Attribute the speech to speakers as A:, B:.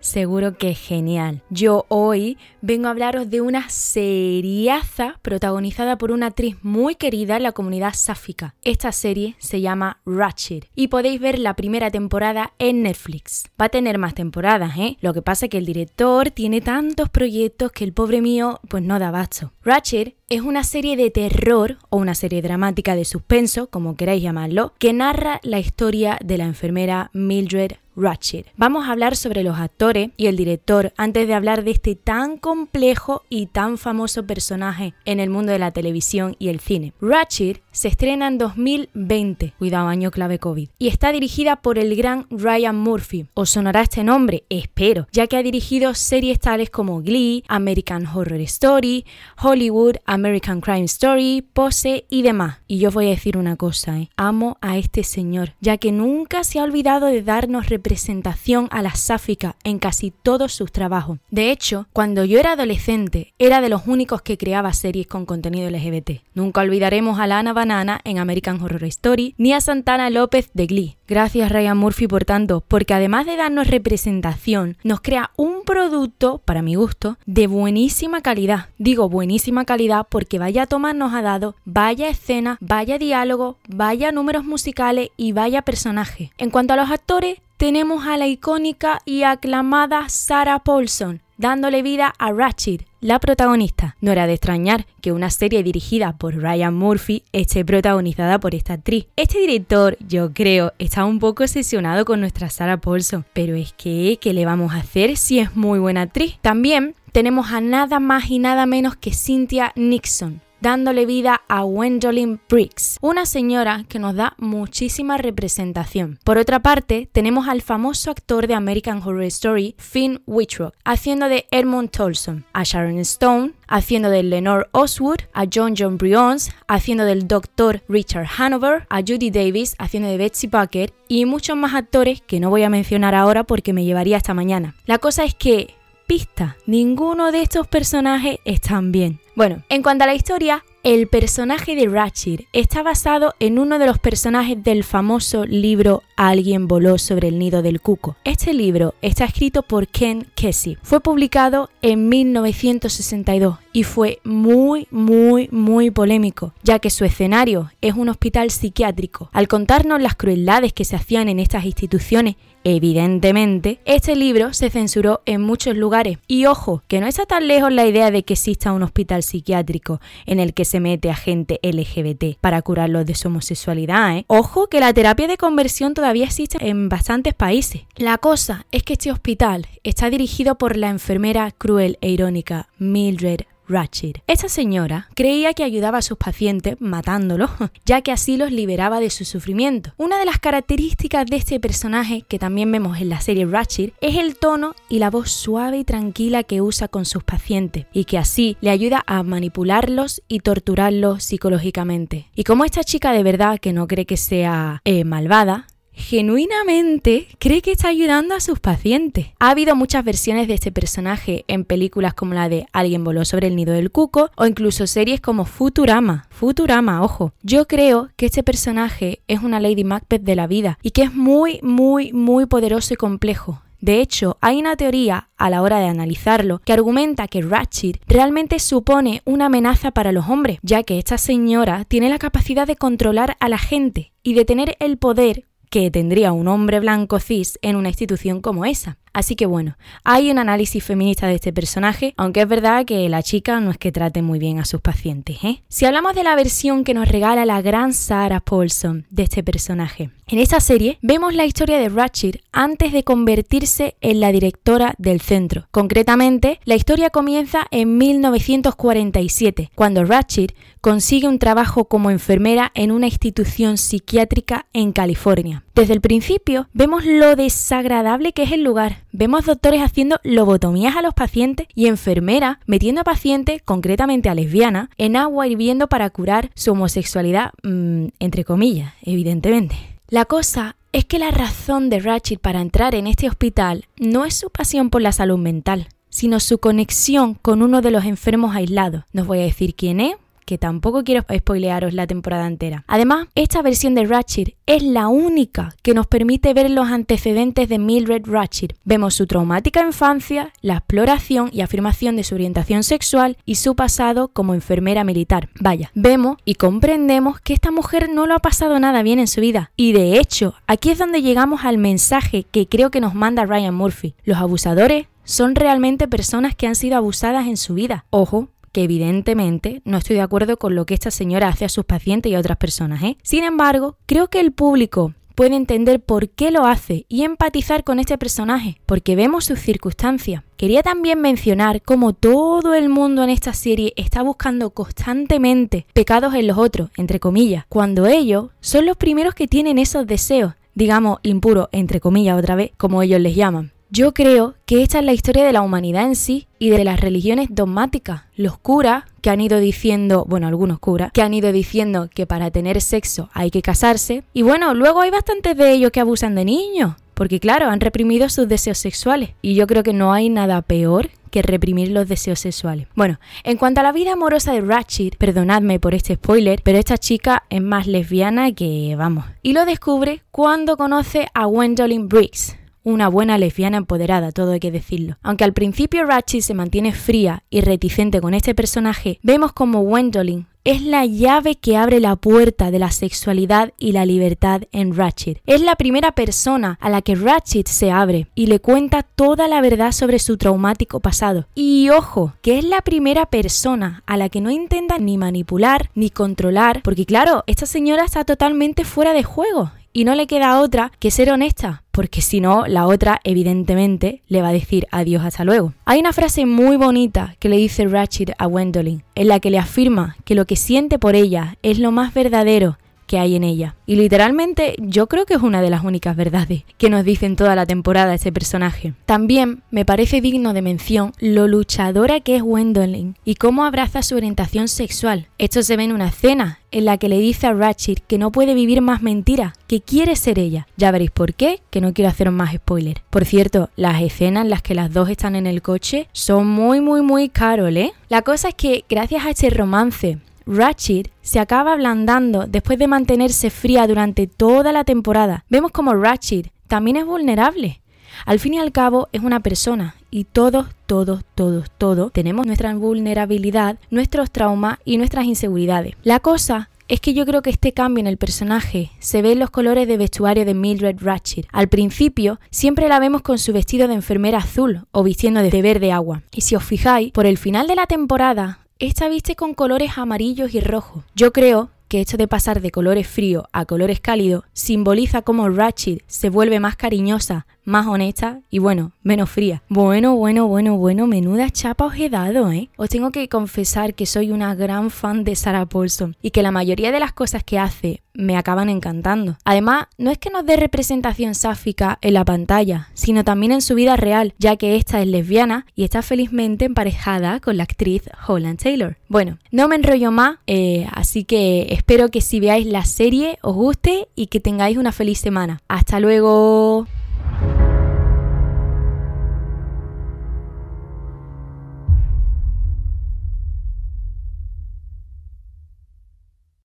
A: Seguro que genial. Yo hoy vengo a hablaros de una seriaza protagonizada por una actriz muy querida en la comunidad sáfica. Esta serie se llama Ratchet y podéis ver la primera temporada en Netflix. Va a tener más temporadas, ¿eh? Lo que pasa es que el director tiene tantos proyectos que el pobre mío pues no da basto. Ratchet es una serie de terror o una serie dramática de suspenso, como queráis llamarlo, que narra la historia de la enfermera Mildred Ratchet. Vamos a hablar sobre los actores y el director antes de hablar de este tan complejo y tan famoso personaje en el mundo de la televisión y el cine. Ratchet se estrena en 2020, cuidado año clave COVID, y está dirigida por el gran Ryan Murphy. ¿Os sonará este nombre? Espero, ya que ha dirigido series tales como Glee, American Horror Story, Hollywood, American Crime Story, Pose y demás. Y yo voy a decir una cosa, ¿eh? amo a este señor, ya que nunca se ha olvidado de darnos representación a la sáfica en casi todos sus trabajos. De hecho, cuando yo era adolescente, era de los únicos que creaba series con contenido LGBT. Nunca olvidaremos a Lana Banana en American Horror Story, ni a Santana López de Glee. Gracias Ryan Murphy por tanto, porque además de darnos representación, nos crea un producto, para mi gusto, de buenísima calidad. Digo buenísima calidad porque vaya toma nos ha dado, vaya escena, vaya diálogo, vaya números musicales y vaya personaje. En cuanto a los actores, tenemos a la icónica y aclamada Sarah Paulson, dándole vida a Ratchet, la protagonista. No era de extrañar que una serie dirigida por Ryan Murphy esté protagonizada por esta actriz. Este director, yo creo, está un poco obsesionado con nuestra Sarah Paulson, pero es que, ¿qué le vamos a hacer si es muy buena actriz? También tenemos a nada más y nada menos que Cynthia Nixon, dándole vida a Gwendolyn Briggs, una señora que nos da muchísima representación. Por otra parte, tenemos al famoso actor de American Horror Story, Finn Wittrock, haciendo de Edmund Tolson, a Sharon Stone, haciendo de Lenore Oswood, a John John Briones, haciendo del Dr. Richard Hanover, a Judy Davis, haciendo de Betsy Bucket y muchos más actores que no voy a mencionar ahora porque me llevaría hasta mañana. La cosa es que pista, ninguno de estos personajes están bien. Bueno, en cuanto a la historia, el personaje de Ratchet está basado en uno de los personajes del famoso libro Alguien voló sobre el nido del cuco. Este libro está escrito por Ken Kesey. Fue publicado en 1962 y fue muy, muy, muy polémico, ya que su escenario es un hospital psiquiátrico. Al contarnos las crueldades que se hacían en estas instituciones, Evidentemente, este libro se censuró en muchos lugares. Y ojo, que no está tan lejos la idea de que exista un hospital psiquiátrico en el que se mete a gente LGBT para curarlos de su homosexualidad. ¿eh? Ojo que la terapia de conversión todavía existe en bastantes países. La cosa es que este hospital está dirigido por la enfermera cruel e irónica Mildred Ratchet. Esta señora creía que ayudaba a sus pacientes matándolos, ya que así los liberaba de su sufrimiento. Una de las características de este personaje, que también vemos en la serie Ratchet, es el tono y la voz suave y tranquila que usa con sus pacientes, y que así le ayuda a manipularlos y torturarlos psicológicamente. Y como esta chica de verdad que no cree que sea eh, malvada, genuinamente cree que está ayudando a sus pacientes. Ha habido muchas versiones de este personaje en películas como la de Alguien voló sobre el nido del cuco o incluso series como Futurama. Futurama, ojo. Yo creo que este personaje es una Lady Macbeth de la vida y que es muy, muy, muy poderoso y complejo. De hecho, hay una teoría a la hora de analizarlo que argumenta que Ratchet realmente supone una amenaza para los hombres, ya que esta señora tiene la capacidad de controlar a la gente y de tener el poder que tendría un hombre blanco cis en una institución como esa. Así que bueno, hay un análisis feminista de este personaje, aunque es verdad que la chica no es que trate muy bien a sus pacientes. ¿eh? Si hablamos de la versión que nos regala la gran Sarah Paulson de este personaje, en esta serie vemos la historia de Ratchet antes de convertirse en la directora del centro. Concretamente, la historia comienza en 1947, cuando Ratchet consigue un trabajo como enfermera en una institución psiquiátrica en California. Desde el principio vemos lo desagradable que es el lugar, vemos doctores haciendo lobotomías a los pacientes y enfermeras metiendo a pacientes, concretamente a lesbianas, en agua hirviendo para curar su homosexualidad, mm, entre comillas, evidentemente. La cosa es que la razón de Ratchet para entrar en este hospital no es su pasión por la salud mental, sino su conexión con uno de los enfermos aislados. No os voy a decir quién es, que tampoco quiero spoilearos la temporada entera. Además, esta versión de Ratchet es la única que nos permite ver los antecedentes de Mildred Ratchet. Vemos su traumática infancia, la exploración y afirmación de su orientación sexual y su pasado como enfermera militar. Vaya, vemos y comprendemos que esta mujer no lo ha pasado nada bien en su vida. Y de hecho, aquí es donde llegamos al mensaje que creo que nos manda Ryan Murphy. Los abusadores son realmente personas que han sido abusadas en su vida. Ojo, que evidentemente no estoy de acuerdo con lo que esta señora hace a sus pacientes y a otras personas. ¿eh? Sin embargo, creo que el público puede entender por qué lo hace y empatizar con este personaje, porque vemos sus circunstancias. Quería también mencionar cómo todo el mundo en esta serie está buscando constantemente pecados en los otros, entre comillas, cuando ellos son los primeros que tienen esos deseos, digamos impuros, entre comillas otra vez, como ellos les llaman. Yo creo que esta es la historia de la humanidad en sí y de las religiones dogmáticas. Los curas que han ido diciendo, bueno, algunos curas, que han ido diciendo que para tener sexo hay que casarse. Y bueno, luego hay bastantes de ellos que abusan de niños. Porque claro, han reprimido sus deseos sexuales. Y yo creo que no hay nada peor que reprimir los deseos sexuales. Bueno, en cuanto a la vida amorosa de Ratchet, perdonadme por este spoiler, pero esta chica es más lesbiana que vamos. Y lo descubre cuando conoce a Gwendolyn Briggs, una buena lesbiana empoderada, todo hay que decirlo. Aunque al principio Ratchet se mantiene fría y reticente con este personaje, vemos como Gwendolyn es la llave que abre la puerta de la sexualidad y la libertad en Ratchet. Es la primera persona a la que Ratchet se abre y le cuenta toda la verdad sobre su traumático pasado. Y ojo, que es la primera persona a la que no intenta ni manipular ni controlar, porque claro, esta señora está totalmente fuera de juego y no le queda otra que ser honesta, porque si no, la otra evidentemente le va a decir adiós hasta luego. Hay una frase muy bonita que le dice Ratchet a Gwendolyn, en la que le afirma que lo que siente por ella es lo más verdadero que hay en ella. Y literalmente yo creo que es una de las únicas verdades que nos dicen toda la temporada ese personaje. También me parece digno de mención lo luchadora que es Gwendolyn y cómo abraza su orientación sexual. Esto se ve en una escena en la que le dice a Ratchet que no puede vivir más mentiras, que quiere ser ella. Ya veréis por qué, que no quiero hacer más spoiler. Por cierto, las escenas en las que las dos están en el coche son muy muy muy Carol, ¿eh? La cosa es que gracias a este romance Ratchet se acaba ablandando después de mantenerse fría durante toda la temporada. Vemos como Ratchet también es vulnerable. Al fin y al cabo es una persona y todos, todos, todos, todos tenemos nuestra vulnerabilidad, nuestros traumas y nuestras inseguridades. La cosa es que yo creo que este cambio en el personaje se ve en los colores de vestuario de Mildred Ratchet. Al principio siempre la vemos con su vestido de enfermera azul o vistiendo de verde agua. Y si os fijáis, por el final de la temporada esta viste con colores amarillos y rojos. Yo creo que esto de pasar de colores fríos a colores cálidos simboliza cómo Ratchet se vuelve más cariñosa, más honesta y bueno, menos fría. Bueno, bueno, bueno, bueno, menuda chapa os he dado, ¿eh? Os tengo que confesar que soy una gran fan de Sarah Paulson y que la mayoría de las cosas que hace me acaban encantando. Además, no es que nos dé representación sáfica en la pantalla, sino también en su vida real, ya que esta es lesbiana y está felizmente emparejada con la actriz Holland Taylor. Bueno, no me enrollo más, eh, así que espero que si veáis la serie os guste y que tengáis una feliz semana. Hasta luego.